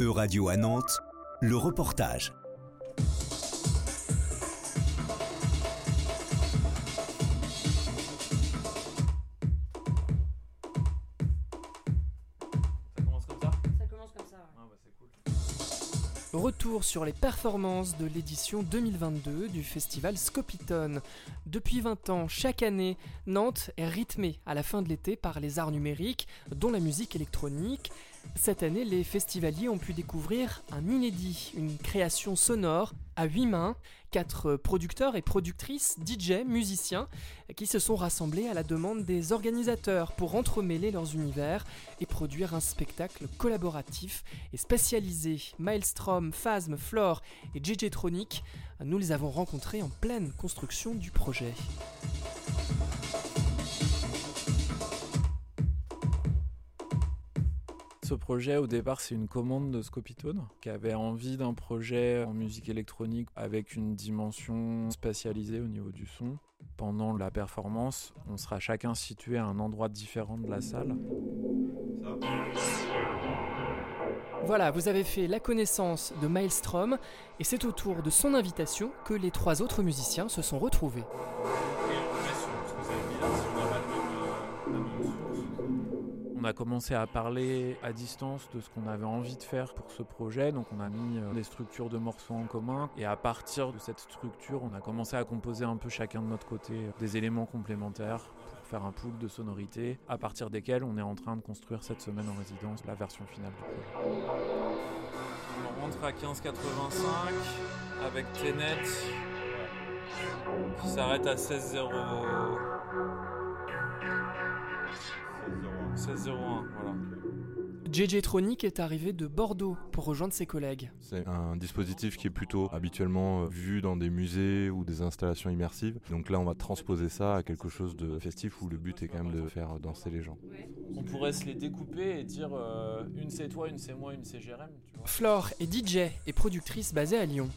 E-Radio à Nantes, le reportage. Ça commence comme ça? Ça commence comme ça. Ah bah c'est cool. Retour sur les performances de l'édition 2022 du festival Scopitone. Depuis 20 ans, chaque année, Nantes est rythmée à la fin de l'été par les arts numériques, dont la musique électronique. Cette année, les festivaliers ont pu découvrir un inédit, une création sonore à huit mains, quatre producteurs et productrices, DJ, musiciens, qui se sont rassemblés à la demande des organisateurs pour entremêler leurs univers et produire un spectacle collaboratif et spécialisé. Maelstrom, Phasm, Flore et JJ Tronic, nous les avons rencontrés en pleine construction du projet. Ce projet, au départ, c'est une commande de Scopitone qui avait envie d'un projet en musique électronique avec une dimension spatialisée au niveau du son. Pendant la performance, on sera chacun situé à un endroit différent de la salle. Voilà, vous avez fait la connaissance de Maelstrom et c'est autour de son invitation que les trois autres musiciens se sont retrouvés. A commencé à parler à distance de ce qu'on avait envie de faire pour ce projet, donc on a mis euh, des structures de morceaux en commun et à partir de cette structure, on a commencé à composer un peu chacun de notre côté euh, des éléments complémentaires pour faire un pool de sonorités à partir desquels on est en train de construire cette semaine en résidence la version finale du projet. On rentre à 15,85 avec Tenet qui s'arrête à 16,0. 16,01, voilà. JJ Tronic est arrivé de Bordeaux pour rejoindre ses collègues. C'est un dispositif qui est plutôt habituellement euh, vu dans des musées ou des installations immersives. Donc là, on va transposer ça à quelque chose de festif où le but est quand même de faire danser les gens. On pourrait se les découper et dire euh, une c'est toi, une c'est moi, une c'est Jérém. Flore est DJ et productrice basée à Lyon.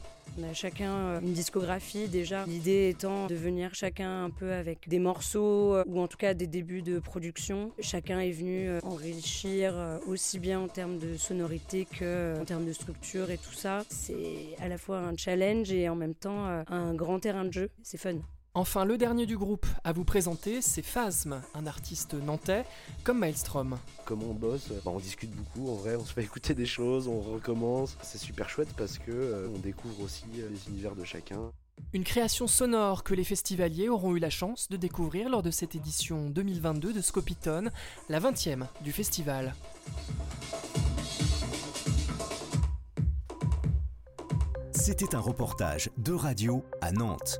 On a chacun euh, une discographie déjà. L'idée étant de venir chacun un peu avec des morceaux euh, ou en tout cas des débuts de production. Chacun est venu euh, enrichir aussi bien en termes de sonorité que en termes de structure et tout ça. C'est à la fois un challenge et en même temps un grand terrain de jeu. C'est fun. Enfin, le dernier du groupe à vous présenter, c'est Phasm, un artiste nantais comme Maelstrom. Comment on bosse, bah, on discute beaucoup en vrai, on se fait écouter des choses, on recommence. C'est super chouette parce que euh, on découvre aussi euh, les univers de chacun. Une création sonore que les festivaliers auront eu la chance de découvrir lors de cette édition 2022 de Scopitone, la 20e du festival. C'était un reportage de radio à Nantes.